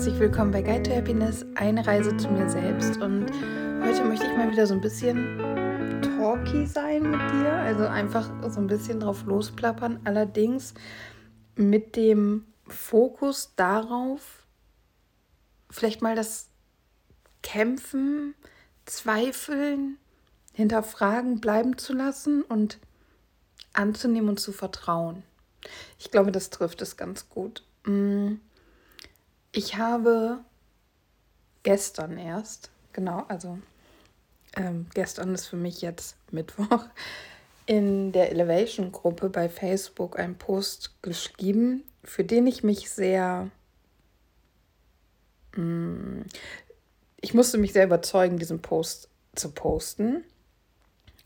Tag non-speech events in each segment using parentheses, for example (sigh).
herzlich willkommen bei Guide to Happiness, eine Reise zu mir selbst. Und heute möchte ich mal wieder so ein bisschen talky sein mit dir, also einfach so ein bisschen drauf losplappern. Allerdings mit dem Fokus darauf, vielleicht mal das Kämpfen, Zweifeln, Hinterfragen bleiben zu lassen und anzunehmen und zu vertrauen. Ich glaube, das trifft es ganz gut. Mm. Ich habe gestern erst, genau, also ähm, gestern ist für mich jetzt (laughs) Mittwoch, in der Elevation-Gruppe bei Facebook einen Post geschrieben, für den ich mich sehr... Mm, ich musste mich sehr überzeugen, diesen Post zu posten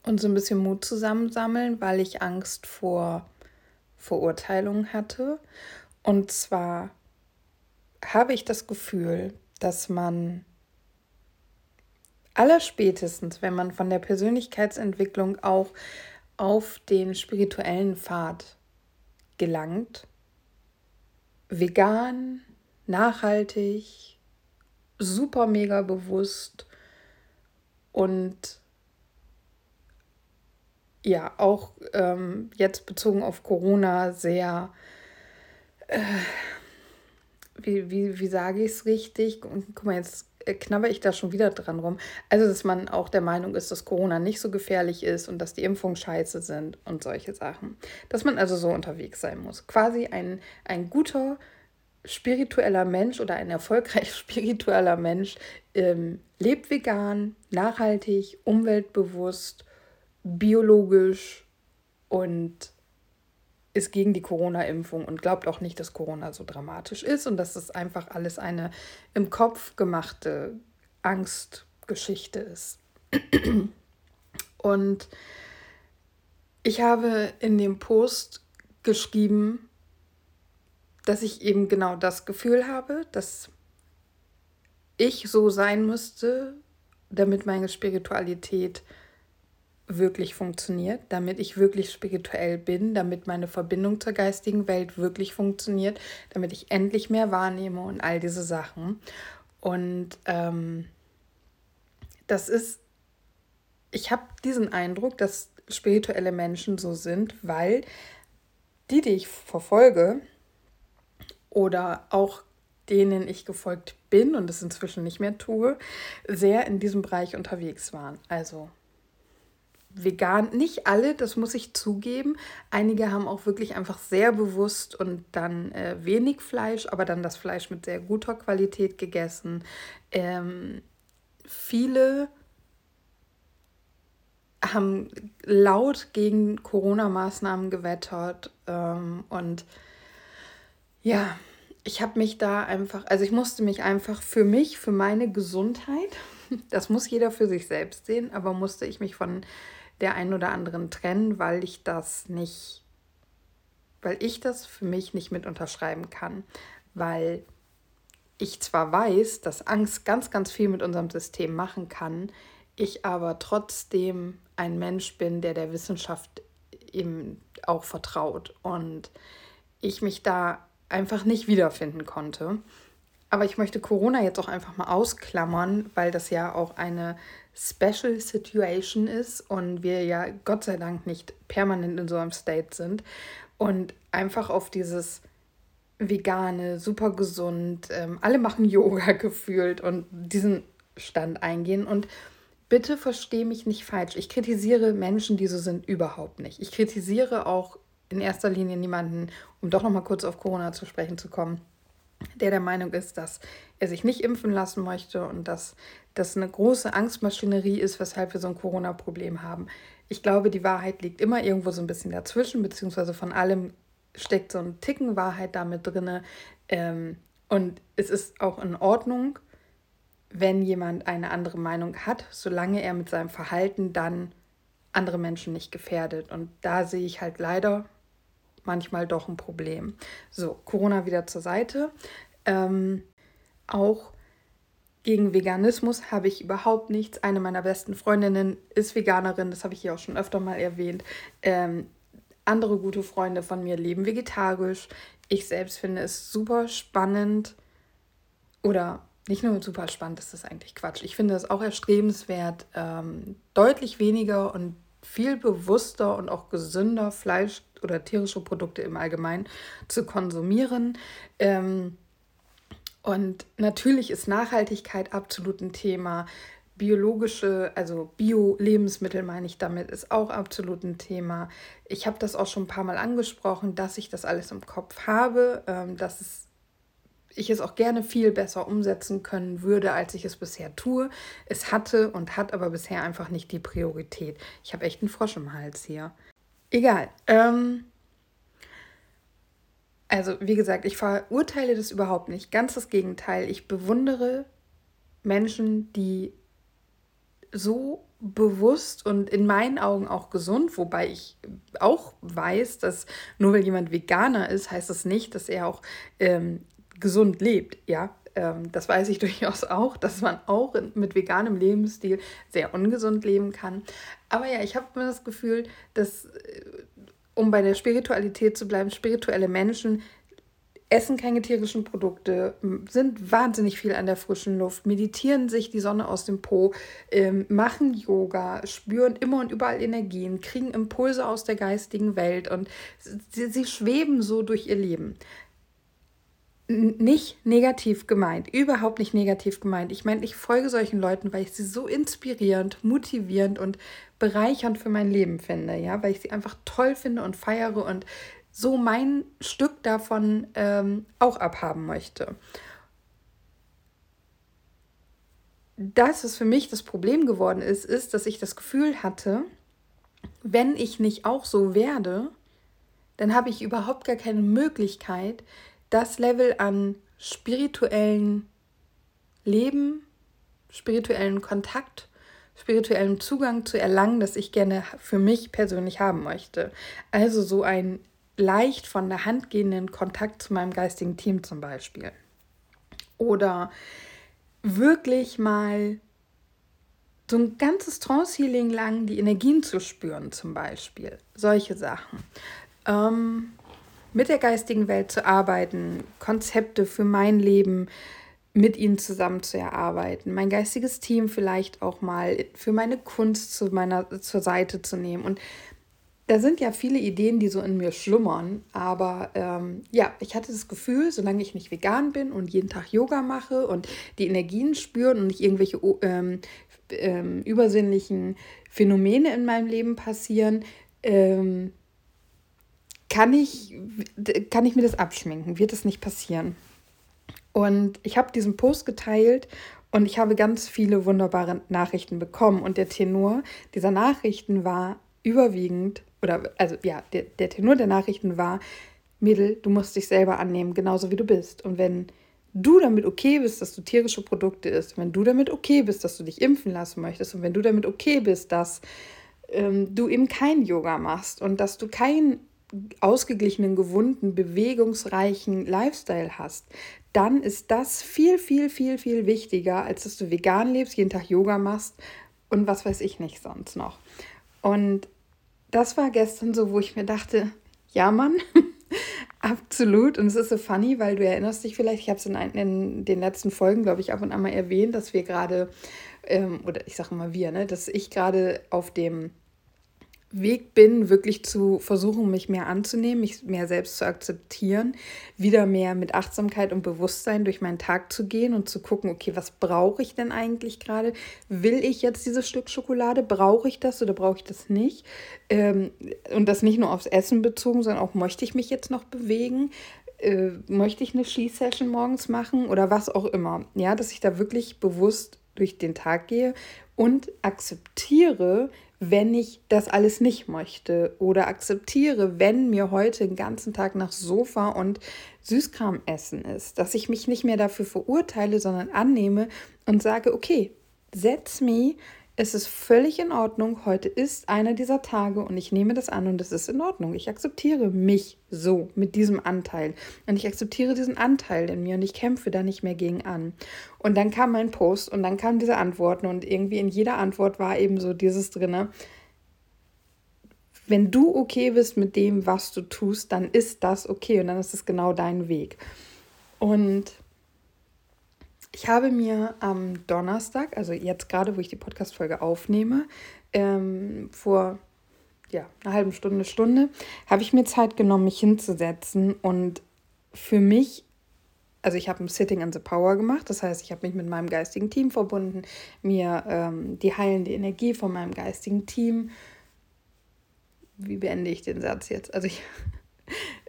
und so ein bisschen Mut zusammensammeln, weil ich Angst vor Verurteilung hatte. Und zwar habe ich das Gefühl, dass man allerspätestens, wenn man von der Persönlichkeitsentwicklung auch auf den spirituellen Pfad gelangt, vegan, nachhaltig, super mega bewusst und ja, auch ähm, jetzt bezogen auf Corona sehr, äh, wie, wie, wie sage ich es richtig? Guck mal, jetzt äh, knabber ich da schon wieder dran rum. Also, dass man auch der Meinung ist, dass Corona nicht so gefährlich ist und dass die Impfungen scheiße sind und solche Sachen. Dass man also so unterwegs sein muss. Quasi ein, ein guter spiritueller Mensch oder ein erfolgreich (laughs) spiritueller Mensch ähm, lebt vegan, nachhaltig, umweltbewusst biologisch und ist gegen die Corona-Impfung und glaubt auch nicht, dass Corona so dramatisch ist und dass das einfach alles eine im Kopf gemachte Angstgeschichte ist. Und ich habe in dem Post geschrieben, dass ich eben genau das Gefühl habe, dass ich so sein müsste, damit meine Spiritualität wirklich funktioniert, damit ich wirklich spirituell bin, damit meine Verbindung zur geistigen Welt wirklich funktioniert, damit ich endlich mehr wahrnehme und all diese Sachen. Und ähm, das ist, ich habe diesen Eindruck, dass spirituelle Menschen so sind, weil die, die ich verfolge oder auch denen ich gefolgt bin und es inzwischen nicht mehr tue, sehr in diesem Bereich unterwegs waren. Also vegan, nicht alle, das muss ich zugeben. Einige haben auch wirklich einfach sehr bewusst und dann äh, wenig Fleisch, aber dann das Fleisch mit sehr guter Qualität gegessen. Ähm, viele haben laut gegen Corona-Maßnahmen gewettert ähm, und ja, ich habe mich da einfach, also ich musste mich einfach für mich, für meine Gesundheit, (laughs) das muss jeder für sich selbst sehen, aber musste ich mich von der einen oder anderen trennen, weil ich das nicht, weil ich das für mich nicht mit unterschreiben kann, weil ich zwar weiß, dass Angst ganz, ganz viel mit unserem System machen kann, ich aber trotzdem ein Mensch bin, der der Wissenschaft eben auch vertraut und ich mich da einfach nicht wiederfinden konnte. Aber ich möchte Corona jetzt auch einfach mal ausklammern, weil das ja auch eine Special Situation ist und wir ja Gott sei Dank nicht permanent in so einem State sind und einfach auf dieses vegane, super gesund, ähm, alle machen Yoga (laughs) gefühlt und diesen Stand eingehen und bitte verstehe mich nicht falsch. Ich kritisiere Menschen, die so sind, überhaupt nicht. Ich kritisiere auch in erster Linie niemanden, um doch noch mal kurz auf Corona zu sprechen zu kommen der der Meinung ist, dass er sich nicht impfen lassen möchte und dass das eine große Angstmaschinerie ist, weshalb wir so ein Corona-Problem haben. Ich glaube, die Wahrheit liegt immer irgendwo so ein bisschen dazwischen, beziehungsweise von allem steckt so ein Ticken Wahrheit damit drin. Ähm, und es ist auch in Ordnung, wenn jemand eine andere Meinung hat, solange er mit seinem Verhalten dann andere Menschen nicht gefährdet. Und da sehe ich halt leider manchmal doch ein Problem. So, Corona wieder zur Seite. Ähm, auch gegen Veganismus habe ich überhaupt nichts. Eine meiner besten Freundinnen ist Veganerin, das habe ich hier auch schon öfter mal erwähnt. Ähm, andere gute Freunde von mir leben vegetarisch. Ich selbst finde es super spannend oder nicht nur super spannend, das ist eigentlich Quatsch. Ich finde es auch erstrebenswert, ähm, deutlich weniger und viel bewusster und auch gesünder Fleisch oder tierische Produkte im Allgemeinen zu konsumieren. Ähm, und natürlich ist Nachhaltigkeit absolut ein Thema. Biologische, also Bio-Lebensmittel meine ich damit, ist auch absolut ein Thema. Ich habe das auch schon ein paar Mal angesprochen, dass ich das alles im Kopf habe, ähm, dass es, ich es auch gerne viel besser umsetzen können würde, als ich es bisher tue. Es hatte und hat aber bisher einfach nicht die Priorität. Ich habe echt einen Frosch im Hals hier. Egal. Ähm, also, wie gesagt, ich verurteile das überhaupt nicht. Ganz das Gegenteil. Ich bewundere Menschen, die so bewusst und in meinen Augen auch gesund, wobei ich auch weiß, dass nur weil jemand Veganer ist, heißt das nicht, dass er auch ähm, gesund lebt. Ja, ähm, das weiß ich (laughs) durchaus auch, dass man auch mit veganem Lebensstil sehr ungesund leben kann. Aber ja, ich habe mir das Gefühl, dass äh, um bei der Spiritualität zu bleiben, spirituelle Menschen essen keine tierischen Produkte, sind wahnsinnig viel an der frischen Luft, meditieren sich die Sonne aus dem Po, ähm, machen Yoga, spüren immer und überall Energien, kriegen Impulse aus der geistigen Welt und sie, sie schweben so durch ihr Leben. Nicht negativ gemeint, überhaupt nicht negativ gemeint. Ich meine, ich folge solchen Leuten, weil ich sie so inspirierend, motivierend und bereichernd für mein Leben finde, ja, weil ich sie einfach toll finde und feiere und so mein Stück davon ähm, auch abhaben möchte. Das, was für mich das Problem geworden ist, ist, dass ich das Gefühl hatte, wenn ich nicht auch so werde, dann habe ich überhaupt gar keine Möglichkeit, das Level an spirituellen Leben, spirituellen Kontakt, spirituellen Zugang zu erlangen, das ich gerne für mich persönlich haben möchte. Also so ein leicht von der Hand gehenden Kontakt zu meinem geistigen Team zum Beispiel. Oder wirklich mal so ein ganzes Trance-Healing lang die Energien zu spüren zum Beispiel. Solche Sachen. Ähm, mit der geistigen Welt zu arbeiten, Konzepte für mein Leben mit ihnen zusammen zu erarbeiten, mein geistiges Team vielleicht auch mal für meine Kunst zu meiner, zur Seite zu nehmen. Und da sind ja viele Ideen, die so in mir schlummern, aber ähm, ja, ich hatte das Gefühl, solange ich nicht vegan bin und jeden Tag Yoga mache und die Energien spüren und nicht irgendwelche ähm, ähm, übersinnlichen Phänomene in meinem Leben passieren, ähm, kann, ich, kann ich mir das abschminken, wird es nicht passieren. Und ich habe diesen Post geteilt und ich habe ganz viele wunderbare Nachrichten bekommen. Und der Tenor dieser Nachrichten war überwiegend oder also ja, der, der Tenor der Nachrichten war, Mädel, du musst dich selber annehmen, genauso wie du bist. Und wenn du damit okay bist, dass du tierische Produkte isst, wenn du damit okay bist, dass du dich impfen lassen möchtest und wenn du damit okay bist, dass ähm, du eben kein Yoga machst und dass du keinen ausgeglichenen, gewunden, bewegungsreichen Lifestyle hast, dann ist das viel, viel, viel, viel wichtiger, als dass du vegan lebst, jeden Tag Yoga machst und was weiß ich nicht sonst noch. Und das war gestern so, wo ich mir dachte, ja Mann, (laughs) absolut. Und es ist so funny, weil du erinnerst dich vielleicht, ich habe es in, in, den letzten Folgen, glaube ich, ab und an mal erwähnt, dass wir gerade, ähm, oder ich sage mal wir, ne, dass ich gerade auf dem Weg bin, wirklich zu versuchen, mich mehr anzunehmen, mich mehr selbst zu akzeptieren, wieder mehr mit Achtsamkeit und Bewusstsein durch meinen Tag zu gehen und zu gucken, okay, was brauche ich denn eigentlich gerade? Will ich jetzt dieses Stück Schokolade? Brauche ich das oder brauche ich das nicht? Ähm, und das nicht nur aufs Essen bezogen, sondern auch, möchte ich mich jetzt noch bewegen? Äh, möchte ich eine Skisession morgens machen oder was auch immer? Ja, dass ich da wirklich bewusst durch den Tag gehe und akzeptiere, wenn ich das alles nicht möchte oder akzeptiere, wenn mir heute den ganzen Tag nach Sofa und Süßkram essen ist, dass ich mich nicht mehr dafür verurteile, sondern annehme und sage, okay, setz me es ist völlig in Ordnung, heute ist einer dieser Tage und ich nehme das an und es ist in Ordnung. Ich akzeptiere mich so mit diesem Anteil und ich akzeptiere diesen Anteil in mir und ich kämpfe da nicht mehr gegen an. Und dann kam mein Post und dann kamen diese Antworten und irgendwie in jeder Antwort war eben so dieses drinne. Wenn du okay bist mit dem, was du tust, dann ist das okay und dann ist es genau dein Weg. Und Ich habe mir am Donnerstag, also jetzt gerade, wo ich die Podcast-Folge aufnehme, ähm, vor ja, einer halben Stunde, Stunde, habe ich mir Zeit genommen, mich hinzusetzen und für mich, also ich habe ein Sitting in the Power gemacht, das heißt, ich habe mich mit meinem geistigen Team verbunden, mir ähm, die heilende Energie von meinem geistigen Team, wie beende ich den Satz jetzt? Also ich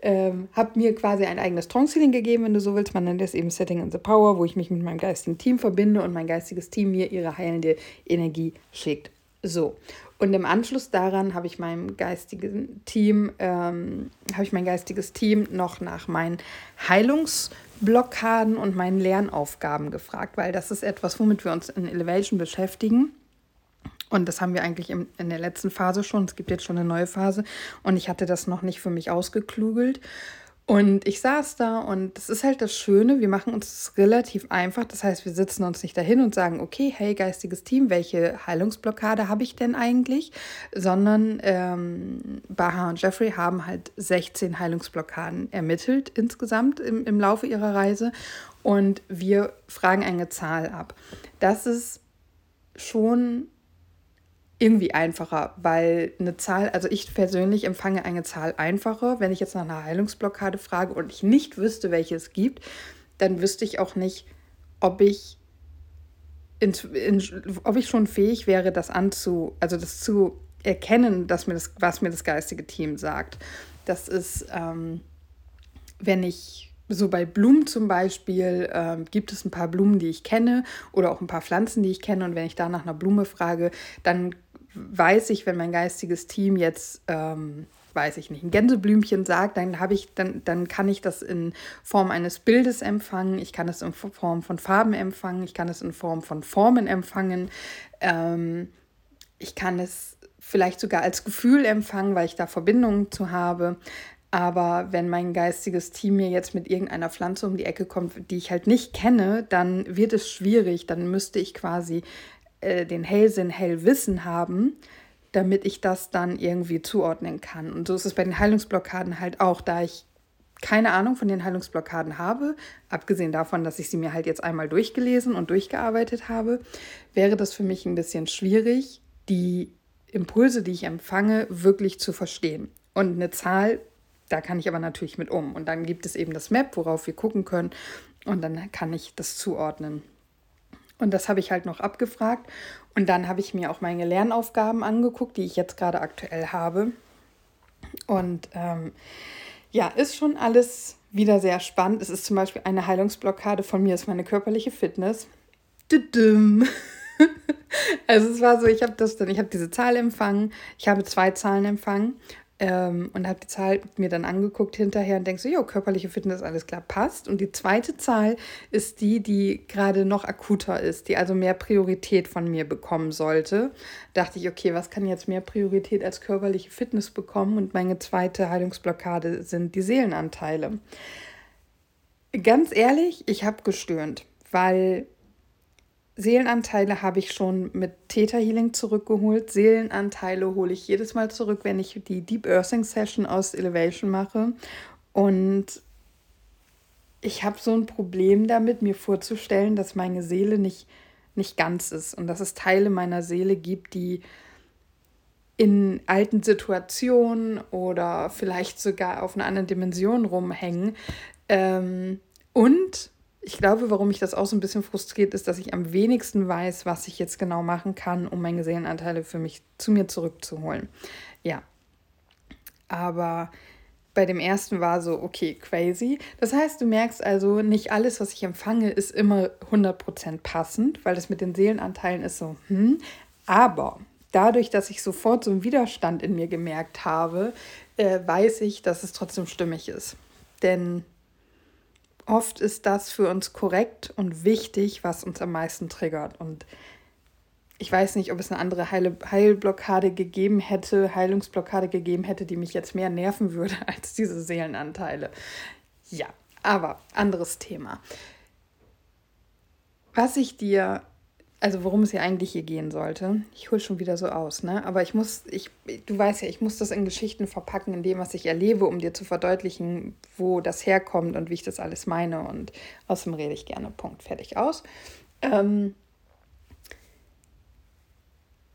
ähm, habe mir quasi ein eigenes Trance-Healing gegeben, wenn du so willst. Man nennt es eben Setting in the Power, wo ich mich mit meinem geistigen Team verbinde und mein geistiges Team mir ihre heilende Energie schickt. So. Und im Anschluss daran habe ich meinem geistigen Team, ähm, habe ich mein geistiges Team noch nach meinen Heilungsblockaden und meinen Lernaufgaben gefragt, weil das ist etwas, womit wir uns in Elevation beschäftigen. Und das haben wir eigentlich in, in der letzten Phase schon. Es gibt jetzt schon eine neue Phase. Und ich hatte das noch nicht für mich ausgeklügelt. Und ich saß da und das ist halt das Schöne, wir machen uns das relativ einfach. Das heißt, wir sitzen uns nicht dahin und sagen, okay, hey, geistiges Team, welche Heilungsblockade habe ich denn eigentlich? Sondern ähm, Baha und Jeffrey haben halt 16 Heilungsblockaden ermittelt insgesamt im, im Laufe ihrer Reise. Und wir fragen eine Zahl ab. Das ist schon irgendwie einfacher, weil eine Zahl, also ich persönlich empfange eine Zahl einfacher. Wenn ich jetzt nach einer Heilungsblockade frage und ich nicht wüsste, welche es gibt, dann wüsste ich auch nicht, ob ich, in, in, ob ich schon fähig wäre, das anzu, also das zu erkennen, dass mir das, was mir das geistige Team sagt. Das ist, ähm, wenn ich so bei Blumen zum Beispiel äh, gibt es ein paar Blumen, die ich kenne oder auch ein paar Pflanzen, die ich kenne. Und wenn ich da nach einer Blume frage, dann weiß ich, wenn mein geistiges Team jetzt, ähm, weiß ich nicht, ein Gänseblümchen sagt, dann habe ich, dann, dann kann ich das in Form eines Bildes empfangen, ich kann es in Form von Farben empfangen, ich kann es in Form von Formen empfangen, ähm, ich kann es vielleicht sogar als Gefühl empfangen, weil ich da Verbindungen zu habe. Aber wenn mein geistiges Team mir jetzt mit irgendeiner Pflanze um die Ecke kommt, die ich halt nicht kenne, dann wird es schwierig. Dann müsste ich quasi äh, den Hellsinn, Hellwissen haben, damit ich das dann irgendwie zuordnen kann. Und so ist es bei den Heilungsblockaden halt auch, da ich keine Ahnung von den Heilungsblockaden habe, abgesehen davon, dass ich sie mir halt jetzt einmal durchgelesen und durchgearbeitet habe, wäre das für mich ein bisschen schwierig, die Impulse, die ich empfange, wirklich zu verstehen. Und eine Zahl, da kann ich aber natürlich mit um. Und dann gibt es eben das Map, worauf wir gucken können. Und dann kann ich das zuordnen. Und das habe ich halt noch abgefragt. Und dann habe ich mir auch meine Lernaufgaben angeguckt, die ich jetzt gerade aktuell habe. Und ähm, ja, ist schon alles wieder sehr spannend. Es ist zum Beispiel eine Heilungsblockade von mir, ist meine körperliche Fitness. (laughs) also es war so, ich habe das dann, ich habe diese Zahl empfangen, ich habe zwei Zahlen empfangen ähm, und habe die Zahl mir dann angeguckt hinterher und denke so, jo, körperliche Fitness, alles klar, passt. Und die zweite Zahl ist die, die gerade noch akuter ist, die also mehr Priorität von mir bekommen sollte. Dachte ich, okay, was kann jetzt mehr Priorität als körperliche Fitness bekommen? Und meine zweite Heilungsblockade sind die Seelenanteile. Ganz ehrlich, ich habe gestöhnt, weil Seelenanteile habe ich schon mit Theta Healing zurückgeholt. Seelenanteile hole ich jedes Mal zurück, wenn ich die Deep Earthing Session aus Elevation mache. Und ich habe so ein Problem damit, mir vorzustellen, dass meine Seele nicht, nicht ganz ist und dass es Teile meiner Seele gibt, die in alten Situationen oder vielleicht sogar auf einer anderen Dimension rumhängen. Ähm, und ich glaube, warum mich das auch so ein bisschen frustriert ist, dass ich am wenigsten weiß, was ich jetzt genau machen kann, um meine Seelenanteile für mich zu mir zurückzuholen. Ja. Aber bei dem ersten war so, okay, crazy. Das heißt, du merkst also, nicht alles, was ich empfange, ist immer 100% passend, weil das mit den Seelenanteilen ist so, hm. Aber dadurch, dass ich sofort so einen Widerstand in mir gemerkt habe, äh, weiß ich, dass es trotzdem stimmig ist. Denn oft ist das für uns korrekt und wichtig, was uns am meisten triggert. Und ich weiß nicht, ob es eine andere Heil Heilblockade gegeben hätte, Heilungsblockade gegeben hätte, die mich jetzt mehr nerven würde (laughs) als diese Seelenanteile. Ja, aber anderes Thema. Was ich dir also worum es ja eigentlich hier gehen sollte. Ich hole schon wieder so aus, ne? Aber ich muss, ich, du weißt ja, ich muss das in Geschichten verpacken, in dem, was ich erlebe, um dir zu verdeutlichen, wo das herkommt und wie ich das alles meine. Und außerdem rede ich gerne. Punkt, fertig aus. Ähm,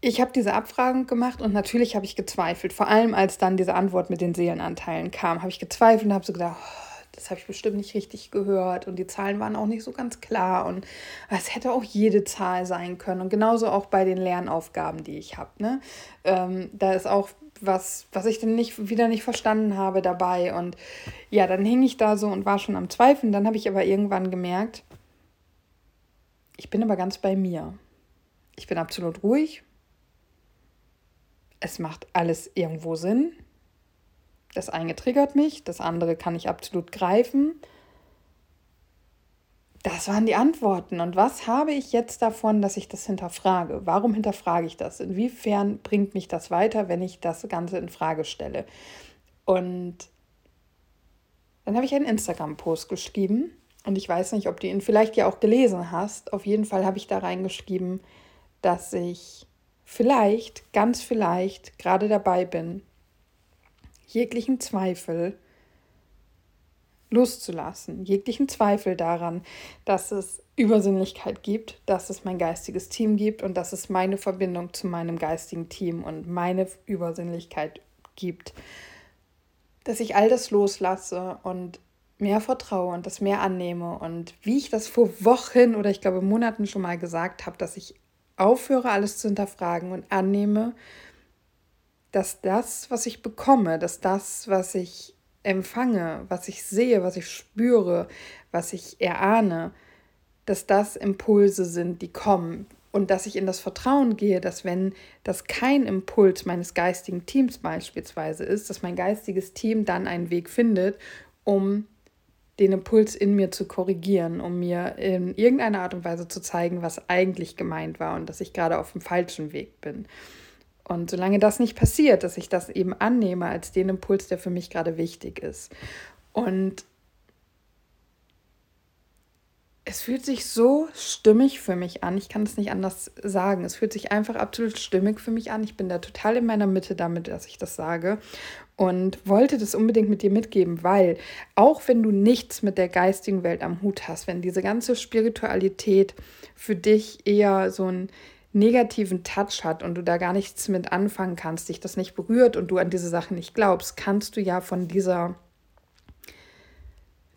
ich habe diese Abfragung gemacht und natürlich habe ich gezweifelt. Vor allem, als dann diese Antwort mit den Seelenanteilen kam, habe ich gezweifelt und habe so gedacht, oh, das habe ich bestimmt nicht richtig gehört und die Zahlen waren auch nicht so ganz klar und es hätte auch jede Zahl sein können und genauso auch bei den Lernaufgaben, die ich habe. Ne? Ähm, da ist auch was, was ich dann nicht, wieder nicht verstanden habe dabei und ja, dann hing ich da so und war schon am Zweifeln. Dann habe ich aber irgendwann gemerkt, ich bin aber ganz bei mir. Ich bin absolut ruhig. Es macht alles irgendwo Sinn. Das eine triggert mich, das andere kann ich absolut greifen. Das waren die Antworten. Und was habe ich jetzt davon, dass ich das hinterfrage? Warum hinterfrage ich das? Inwiefern bringt mich das weiter, wenn ich das Ganze in Frage stelle? Und dann habe ich einen Instagram-Post geschrieben. Und ich weiß nicht, ob du ihn vielleicht ja auch gelesen hast. Auf jeden Fall habe ich da reingeschrieben, dass ich vielleicht, ganz vielleicht, gerade dabei bin, jeglichen Zweifel loszulassen, jeglichen Zweifel daran, dass es Übersinnlichkeit gibt, dass es mein geistiges Team gibt und dass es meine Verbindung zu meinem geistigen Team und meine Übersinnlichkeit gibt. Dass ich all das loslasse und mehr vertraue und das mehr annehme und wie ich das vor Wochen oder ich glaube Monaten schon mal gesagt habe, dass ich aufhöre, alles zu hinterfragen und annehme, dass das, was ich bekomme, dass das, was ich empfange, was ich sehe, was ich spüre, was ich erahne, dass das Impulse sind, die kommen und dass ich in das Vertrauen gehe, dass wenn das kein Impuls meines geistigen Teams beispielsweise ist, dass mein geistiges Team dann einen Weg findet, um den Impuls in mir zu korrigieren, um mir in irgendeiner Art und Weise zu zeigen, was eigentlich gemeint war und dass ich gerade auf dem falschen Weg bin. Und solange das nicht passiert, dass ich das eben annehme als den Impuls, der für mich gerade wichtig ist. Und es fühlt sich so stimmig für mich an. Ich kann es nicht anders sagen. Es fühlt sich einfach absolut stimmig für mich an. Ich bin da total in meiner Mitte damit, dass ich das sage. Und wollte das unbedingt mit dir mitgeben, weil auch wenn du nichts mit der geistigen Welt am Hut hast, wenn diese ganze Spiritualität für dich eher so ein negativen Touch hat und du da gar nichts mit anfangen kannst, dich das nicht berührt und du an diese Sachen nicht glaubst, kannst du ja von dieser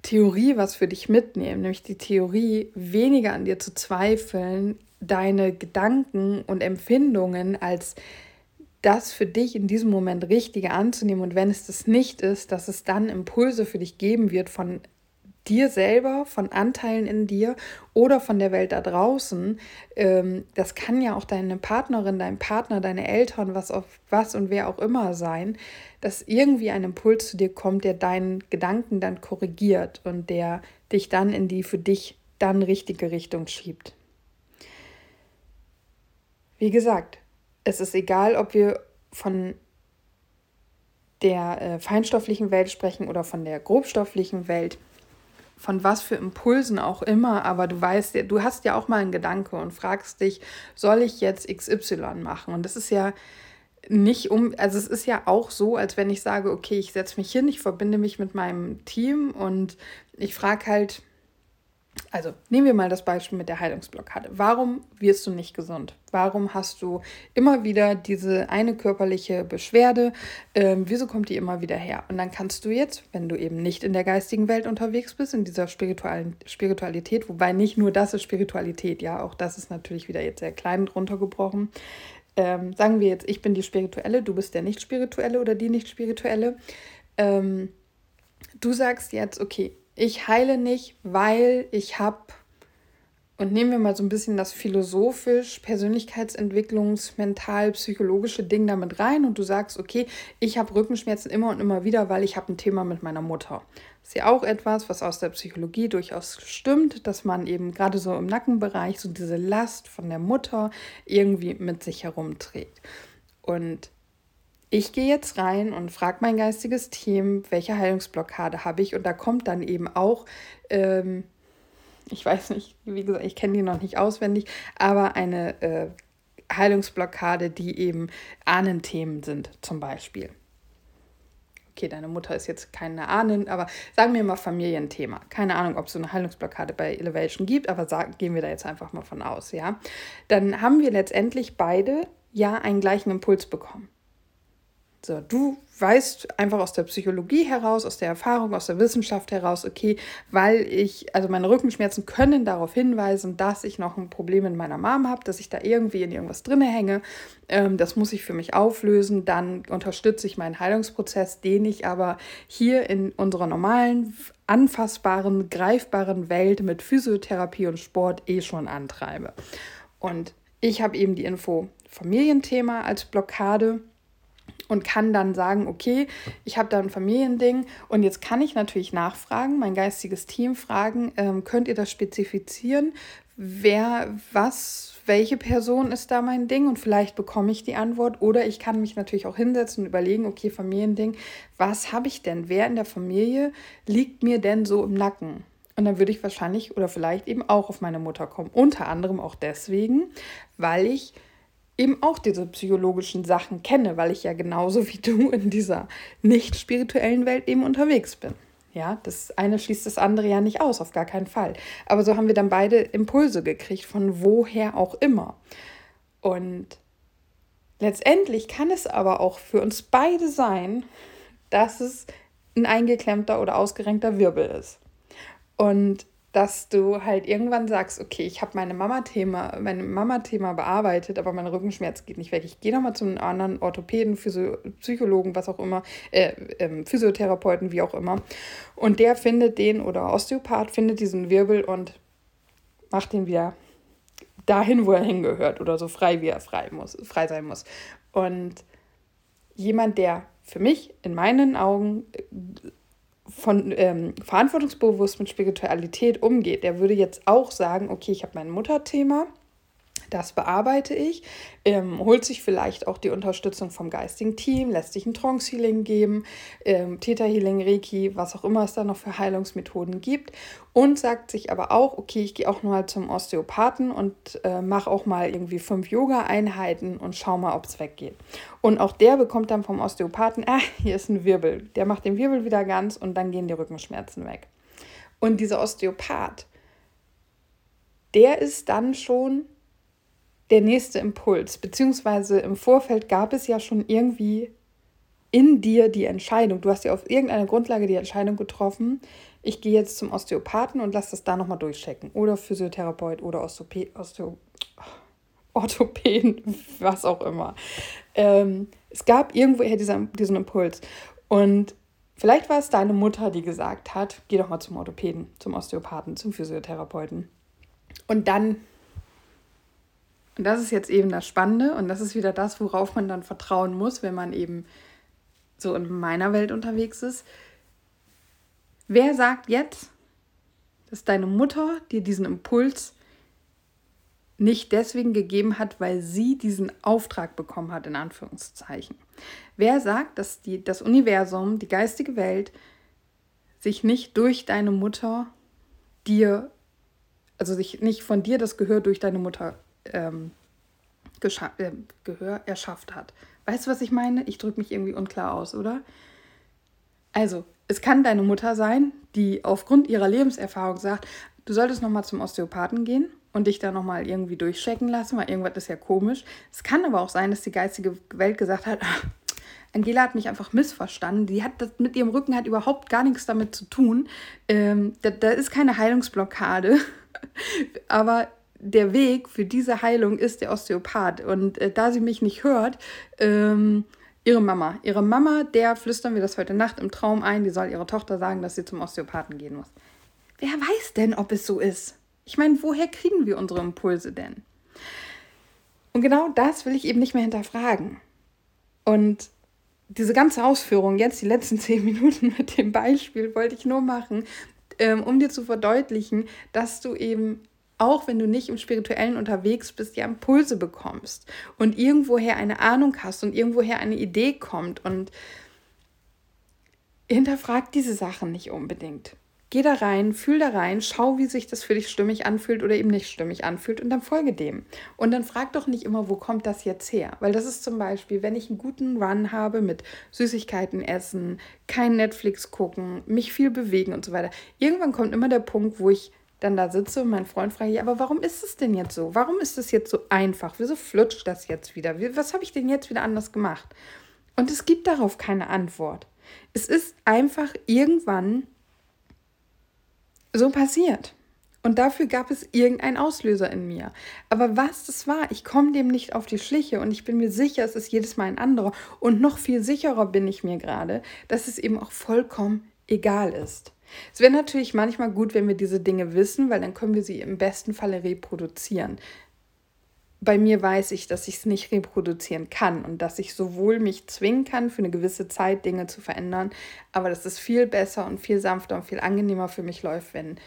Theorie was für dich mitnehmen, nämlich die Theorie, weniger an dir zu zweifeln, deine Gedanken und Empfindungen als das für dich in diesem Moment Richtige anzunehmen. Und wenn es das nicht ist, dass es dann Impulse für dich geben wird von dir selber, von Anteilen in dir oder von der Welt da draußen. Ähm, das kann ja auch deine Partnerin, dein Partner, deine Eltern, was, auf, was und wer auch immer sein, dass irgendwie ein Impuls zu dir kommt, der deinen Gedanken dann korrigiert und der dich dann in die für dich dann richtige Richtung schiebt. Wie gesagt, es ist egal, ob wir von der äh, feinstofflichen Welt sprechen oder von der grobstofflichen Welt von was für Impulsen auch immer, aber du weißt, du hast ja auch mal einen Gedanke und fragst dich, soll ich jetzt XY machen? Und das ist ja nicht um, also es ist ja auch so, als wenn ich sage, okay, ich setze mich hin, ich verbinde mich mit meinem Team und ich frage halt, also nehmen wir mal das Beispiel mit der Heilungsblockade. Warum wirst du nicht gesund? Warum hast du immer wieder diese eine körperliche Beschwerde? Ähm, wieso kommt die immer wieder her? Und dann kannst du jetzt, wenn du eben nicht in der geistigen Welt unterwegs bist, in dieser spirituellen Spiritualität, wobei nicht nur das ist Spiritualität, ja, auch das ist natürlich wieder jetzt sehr klein drunter gebrochen. Ähm, sagen wir jetzt, ich bin die Spirituelle, du bist der Nicht-Spirituelle oder die Nicht-Spirituelle. Ähm, du sagst jetzt, okay, ich heile nicht, weil ich habe, und nehmen wir mal so ein bisschen das philosophisch, Persönlichkeitsentwicklungs-, mental, psychologische Ding damit rein und du sagst, okay, ich habe Rückenschmerzen immer und immer wieder, weil ich habe ein Thema mit meiner Mutter. Das ist ja auch etwas, was aus der Psychologie durchaus stimmt, dass man eben gerade so im Nackenbereich so diese Last von der Mutter irgendwie mit sich herumträgt. Und ich gehe jetzt rein und frage mein geistiges Team, welche Heilungsblockade habe ich. Und da kommt dann eben auch ähm, ich weiß nicht, wie gesagt, ich kenne die noch nicht auswendig, aber eine äh, Heilungsblockade, die eben Ahnenthemen sind, zum Beispiel. Okay, deine Mutter ist jetzt keine Ahnen, aber sagen wir mal Familienthema. Keine Ahnung, ob es so eine Heilungsblockade bei Elevation gibt, aber sagen, gehen wir da jetzt einfach mal von aus, ja. Dann haben wir letztendlich beide ja einen gleichen Impuls bekommen. So, du weißt einfach aus der Psychologie heraus, aus der Erfahrung, aus der Wissenschaft heraus, okay, weil ich, also meine Rückenschmerzen können darauf hinweisen, dass ich noch ein Problem in meiner Mom habe, dass ich da irgendwie in irgendwas drinne hänge. Ähm, das muss ich für mich auflösen. Dann unterstütze ich meinen Heilungsprozess, den ich aber hier in unserer normalen, anfassbaren, greifbaren Welt mit Physiotherapie und Sport eh schon antreibe. Und ich habe eben die Info Familienthema als Blockade und kann dann sagen, okay, ich habe da ein Familiending und jetzt kann ich natürlich nachfragen, mein geistiges Team fragen, ähm, könnt ihr das spezifizieren? Wer, was, welche Person ist da mein Ding? Und vielleicht bekomme ich die Antwort oder ich kann mich natürlich auch hinsetzen und überlegen, okay, Familiending, was habe ich denn? Wer in der Familie liegt mir denn so im Nacken? Und dann würde ich wahrscheinlich oder vielleicht eben auch auf meine Mutter kommen. Unter anderem auch deswegen, weil ich eben auch diese psychologischen Sachen kenne, weil ich ja genauso wie du in dieser nicht spirituellen Welt eben unterwegs bin. Ja, das eine schließt das andere ja nicht aus, auf gar keinen Fall. Aber so haben wir dann beide Impulse gekriegt, von woher auch immer. Und letztendlich kann es aber auch für uns beide sein, dass es ein eingeklemmter oder ausgerenkter Wirbel ist. Und dass du halt irgendwann sagst, okay, ich habe meine Mama-Thema, mein Mama-Thema bearbeitet, aber mein Rückenschmerz geht nicht weg. Ich gehe nochmal zu einem anderen Orthopäden, Physio Psychologen, was auch immer, äh, äh, Physiotherapeuten, wie auch immer. Und der findet den oder Osteopath findet diesen Wirbel und macht den wieder dahin, wo er hingehört oder so frei, wie er frei, muss, frei sein muss. Und jemand, der für mich in meinen Augen von ähm, verantwortungsbewusst mit Spiritualität umgeht, der würde jetzt auch sagen, okay, ich habe mein Mutterthema, das bearbeite ich, ähm, holt sich vielleicht auch die Unterstützung vom geistigen Team, lässt sich ein Trance-Healing geben, ähm, Theta-Healing, Reiki, was auch immer es da noch für Heilungsmethoden gibt und sagt sich aber auch, okay, ich gehe auch mal zum Osteopathen und äh, mache auch mal irgendwie fünf Yoga-Einheiten und schau mal, ob es weggeht. Und auch der bekommt dann vom Osteopathen, ah, hier ist ein Wirbel. Der macht den Wirbel wieder ganz und dann gehen die Rückenschmerzen weg. Und dieser Osteopath, der ist dann schon der nächste Impuls, beziehungsweise im Vorfeld gab es ja schon irgendwie in dir die Entscheidung. Du hast ja auf irgendeiner Grundlage die Entscheidung getroffen, ich gehe jetzt zum Osteopathen und lasse das da nochmal durchchecken. Oder Physiotherapeut oder Osteope Osteo Orthopäden, (laughs) was auch immer. Ähm, es gab irgendwoher diesen, diesen Impuls. Und vielleicht war es deine Mutter, die gesagt hat, geh doch mal zum Orthopäden, zum Osteopathen, zum Physiotherapeuten. Und dann und das ist jetzt eben das Spannende und das ist wieder das, worauf man dann vertrauen muss, wenn man eben so in meiner Welt unterwegs ist. Wer sagt jetzt, dass deine Mutter dir diesen Impuls nicht deswegen gegeben hat, weil sie diesen Auftrag bekommen hat, in Anführungszeichen? Wer sagt, dass die, das Universum, die geistige Welt, sich nicht durch deine Mutter dir, also sich nicht von dir das Gehör durch deine Mutter ähm, äh, Gehör erschafft hat. Weißt du, was ich meine? Ich drücke mich irgendwie unklar aus, oder? Also, es kann deine Mutter sein, die aufgrund ihrer Lebenserfahrung sagt, du solltest nochmal zum Osteopathen gehen und dich da nochmal irgendwie durchchecken lassen, weil irgendwas ist ja komisch. Es kann aber auch sein, dass die geistige Welt gesagt hat, ach, Angela hat mich einfach missverstanden. Die hat das mit ihrem Rücken hat überhaupt gar nichts damit zu tun. Ähm, da, da ist keine Heilungsblockade. (laughs) aber der Weg für diese Heilung ist der Osteopath. Und äh, da sie mich nicht hört, ähm, ihre Mama. Ihre Mama, der flüstern wir das heute Nacht im Traum ein, die soll ihrer Tochter sagen, dass sie zum Osteopathen gehen muss. Wer weiß denn, ob es so ist? Ich meine, woher kriegen wir unsere Impulse denn? Und genau das will ich eben nicht mehr hinterfragen. Und diese ganze Ausführung, jetzt die letzten (laughs) zehn Minuten mit dem Beispiel, wollte ich nur machen, ähm, um dir zu verdeutlichen, dass du eben auch wenn du nicht im Spirituellen unterwegs bist, ja Impulse bekommst und irgendwoher eine Ahnung hast und irgendwoher eine Idee kommt und hinterfrag diese Sachen nicht unbedingt. Geh da rein, fühl da rein, schau, wie sich das für dich stimmig anfühlt oder eben nicht stimmig anfühlt und dann folge dem. Und dann frag doch nicht immer, wo kommt das jetzt her? Weil das ist zum Beispiel, wenn ich einen guten Run habe mit Süßigkeiten essen, kein Netflix gucken, mich viel bewegen und so weiter. Irgendwann kommt immer der Punkt, wo ich dann da sitze und mein Freund fragt, aber warum ist es denn jetzt so? Warum ist es jetzt so einfach? Wieso flutscht das jetzt wieder? Was habe ich denn jetzt wieder anders gemacht? Und es gibt darauf keine Antwort. Es ist einfach irgendwann so passiert. Und dafür gab es irgendeinen Auslöser in mir. Aber was das war, ich komme dem nicht auf die Schliche und ich bin mir sicher, es ist jedes Mal ein anderer. Und noch viel sicherer bin ich mir gerade, dass es eben auch vollkommen egal ist. Es wäre natürlich manchmal gut, wenn wir diese Dinge wissen, weil dann können wir sie im besten Falle reproduzieren bei mir weiß ich, dass ich es nicht reproduzieren kann und dass ich sowohl mich zwingen kann, für eine gewisse Zeit Dinge zu verändern, aber dass es viel besser und viel sanfter und viel angenehmer für mich läuft, wenn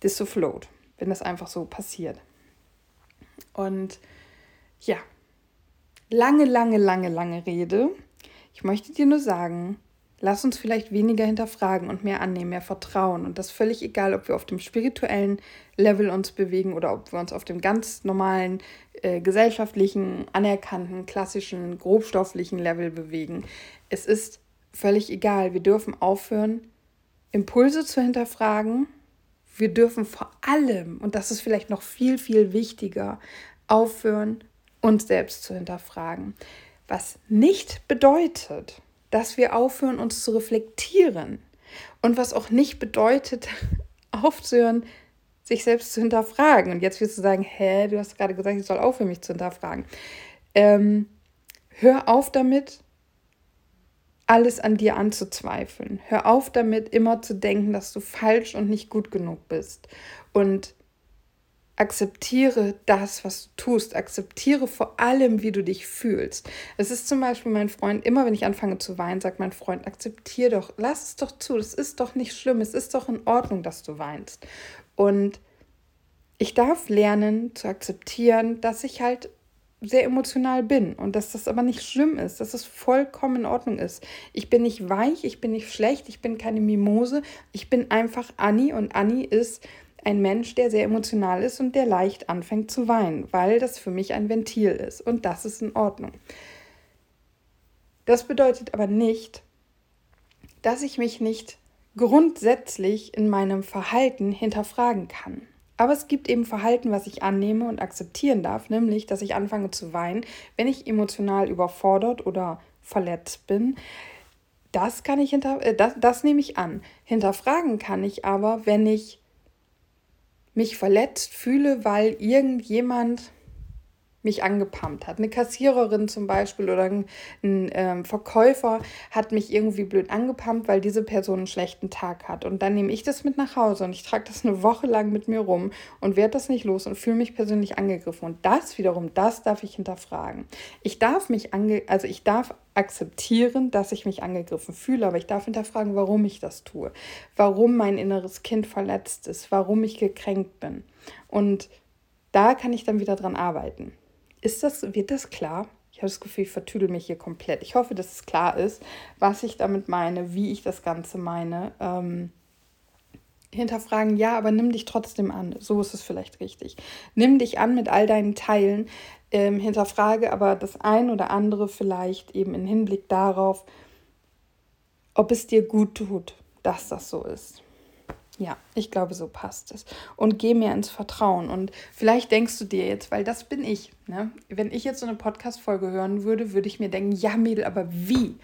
das so float, wenn das einfach so passiert. Und ja, lange, lange, lange, lange Rede. Ich möchte dir nur sagen, Lass uns vielleicht weniger hinterfragen und mehr annehmen, mehr vertrauen. Und das völlig egal, ob wir auf dem spirituellen Level uns bewegen oder ob wir uns auf dem ganz normalen, äh, gesellschaftlichen, anerkannten, klassischen, grobstofflichen Level bewegen. Es ist völlig egal. Wir dürfen aufhören, Impulse zu hinterfragen. Wir dürfen vor allem, und das ist vielleicht noch viel, viel wichtiger, aufhören, uns selbst zu hinterfragen. Was nicht bedeutet, dass wir aufhören, uns zu reflektieren. Und was auch nicht bedeutet, (laughs) aufzuhören, sich selbst zu hinterfragen. Und jetzt wirst du sagen, hä, du hast gerade gesagt, ich soll aufhören, mich zu hinterfragen. Ähm, hör auf damit, alles an dir anzuzweifeln. Hör auf damit, immer zu denken, dass du falsch und nicht gut genug bist. Und akzeptiere das, was du tust. Akzeptiere vor allem, wie du dich fühlst. Es ist zum Beispiel mein Freund, immer wenn ich anfange zu weinen, sagt mein Freund, akzeptiere doch, lass es doch zu, es ist doch nicht schlimm, es ist doch in Ordnung, dass du weinst. Und ich darf lernen zu akzeptieren, dass ich halt sehr emotional bin und dass das aber nicht schlimm ist, dass es vollkommen in Ordnung ist. Ich bin nicht weich, ich bin nicht schlecht, ich bin keine Mimose, ich bin einfach Anni und Anni ist ein Mensch, der sehr emotional ist und der leicht anfängt zu weinen, weil das für mich ein Ventil ist und das ist in Ordnung. Das bedeutet aber nicht, dass ich mich nicht grundsätzlich in meinem Verhalten hinterfragen kann. Aber es gibt eben Verhalten, was ich annehme und akzeptieren darf, nämlich, dass ich anfange zu weinen, wenn ich emotional überfordert oder verletzt bin. Das kann ich hinter, äh, das, das nehme ich an. Hinterfragen kann ich aber, wenn ich mich verletzt fühle, weil irgendjemand mich angepumpt hat. Eine Kassiererin zum Beispiel oder ein, ein ähm, Verkäufer hat mich irgendwie blöd angepumpt, weil diese Person einen schlechten Tag hat. Und dann nehme ich das mit nach Hause und ich trage das eine Woche lang mit mir rum und werde das nicht los und fühle mich persönlich angegriffen. Und das wiederum, das darf ich hinterfragen. Ich darf mich ange also ich darf akzeptieren, dass ich mich angegriffen fühle, aber ich darf hinterfragen, warum ich das tue, warum mein inneres Kind verletzt ist, warum ich gekränkt bin. Und da kann ich dann wieder dran arbeiten. Ist das, wird das klar? Ich habe das Gefühl, ich vertüdel mich hier komplett. Ich hoffe, dass es klar ist, was ich damit meine, wie ich das Ganze meine. Ähm, hinterfragen, ja, aber nimm dich trotzdem an. So ist es vielleicht richtig. Nimm dich an mit all deinen Teilen. Ähm, hinterfrage aber das ein oder andere vielleicht eben im Hinblick darauf, ob es dir gut tut, dass das so ist. Ja, ich glaube, so passt es. Und geh mir ins Vertrauen. Und vielleicht denkst du dir jetzt, weil das bin ich. Ne? Wenn ich jetzt so eine Podcast-Folge hören würde, würde ich mir denken, ja, Mädel, aber wie?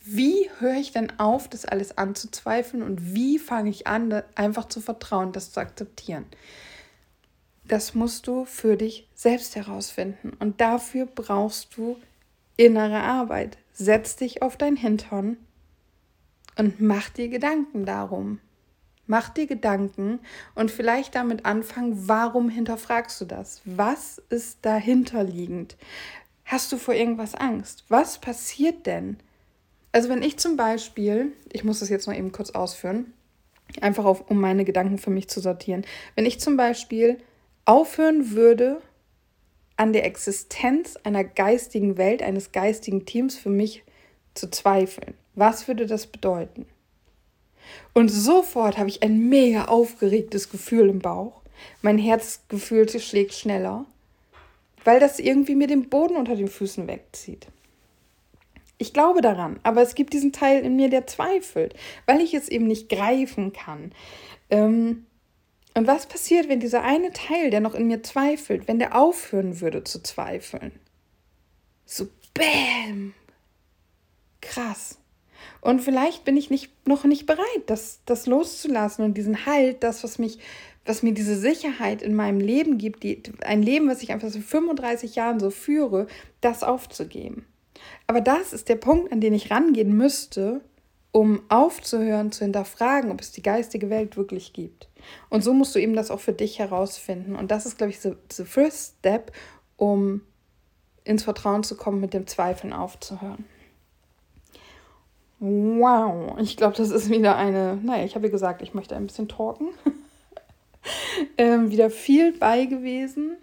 Wie höre ich denn auf, das alles anzuzweifeln? Und wie fange ich an, einfach zu vertrauen, das zu akzeptieren? Das musst du für dich selbst herausfinden. Und dafür brauchst du innere Arbeit. Setz dich auf dein Hintern und mach dir Gedanken darum. Mach dir Gedanken und vielleicht damit anfangen, warum hinterfragst du das? Was ist dahinter liegend? Hast du vor irgendwas Angst? Was passiert denn? Also wenn ich zum Beispiel, ich muss das jetzt noch eben kurz ausführen, einfach auf, um meine Gedanken für mich zu sortieren. Wenn ich zum Beispiel aufhören würde, an der Existenz einer geistigen Welt, eines geistigen Teams für mich zu zweifeln, was würde das bedeuten? Und sofort habe ich ein mega aufgeregtes Gefühl im Bauch. Mein Herzgefühl schlägt schneller, weil das irgendwie mir den Boden unter den Füßen wegzieht. Ich glaube daran, aber es gibt diesen Teil in mir, der zweifelt, weil ich es eben nicht greifen kann. Ähm, und was passiert, wenn dieser eine Teil, der noch in mir zweifelt, wenn der aufhören würde zu zweifeln? So, bäm! Krass. Und vielleicht bin ich nicht, noch nicht bereit, das, das loszulassen und diesen Halt, das, was mich, was mir diese Sicherheit in meinem Leben gibt, die, ein Leben, was ich einfach so 35 Jahren so führe, das aufzugeben. Aber das ist der Punkt, an den ich rangehen müsste, um aufzuhören, zu hinterfragen, ob es die geistige Welt wirklich gibt. Und so musst du eben das auch für dich herausfinden. Und das ist, glaube ich, the, the first step, um ins Vertrauen zu kommen, mit dem Zweifeln aufzuhören. Wow, ich glaube, das ist wieder eine, naja, ich habe ja gesagt, ich möchte ein bisschen talken. (laughs) ähm, wieder viel bei gewesen.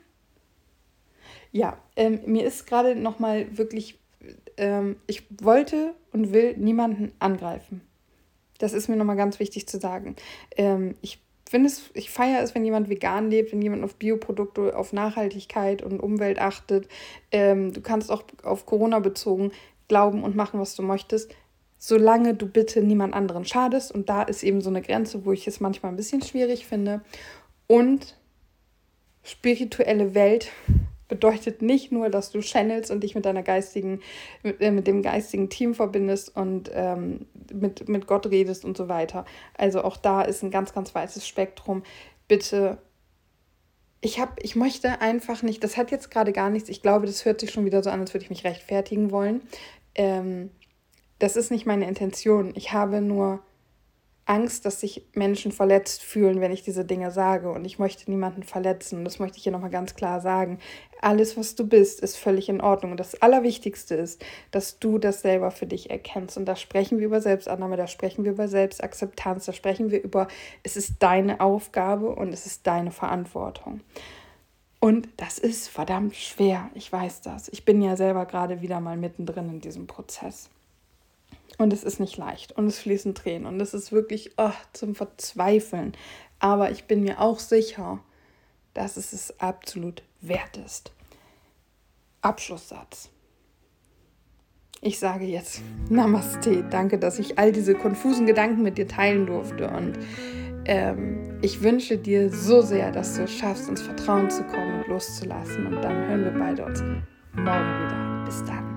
Ja, ähm, mir ist gerade nochmal wirklich, ähm, ich wollte und will niemanden angreifen. Das ist mir nochmal ganz wichtig zu sagen. Ähm, ich finde es, ich feiere es, wenn jemand vegan lebt, wenn jemand auf Bioprodukte, auf Nachhaltigkeit und Umwelt achtet. Ähm, du kannst auch auf Corona bezogen glauben und machen, was du möchtest solange du bitte niemand anderen schadest. Und da ist eben so eine Grenze, wo ich es manchmal ein bisschen schwierig finde. Und spirituelle Welt (laughs) bedeutet nicht nur, dass du channelst und dich mit deiner geistigen, mit, äh, mit dem geistigen Team verbindest und ähm, mit, mit Gott redest und so weiter. Also auch da ist ein ganz, ganz weites Spektrum. Bitte, ich habe, ich möchte einfach nicht, das hat jetzt gerade gar nichts, ich glaube, das hört sich schon wieder so an, als würde ich mich rechtfertigen wollen. Ähm, das ist nicht meine Intention. Ich habe nur Angst, dass sich Menschen verletzt fühlen, wenn ich diese Dinge sage. Und ich möchte niemanden verletzen. Das möchte ich hier nochmal ganz klar sagen. Alles, was du bist, ist völlig in Ordnung. Und das Allerwichtigste ist, dass du das selber für dich erkennst. Und da sprechen wir über Selbstannahme, da sprechen wir über Selbstakzeptanz, da sprechen wir über, es ist deine Aufgabe und es ist deine Verantwortung. Und das ist verdammt schwer. Ich weiß das. Ich bin ja selber gerade wieder mal mittendrin in diesem Prozess. Und es ist nicht leicht und es fließen Tränen und es ist wirklich oh, zum Verzweifeln. Aber ich bin mir auch sicher, dass es es absolut wert ist. Abschlusssatz. Ich sage jetzt Namaste. Danke, dass ich all diese konfusen Gedanken mit dir teilen durfte. Und ähm, ich wünsche dir so sehr, dass du es schaffst, ins Vertrauen zu kommen und loszulassen. Und dann hören wir beide uns morgen wieder. Bis dann.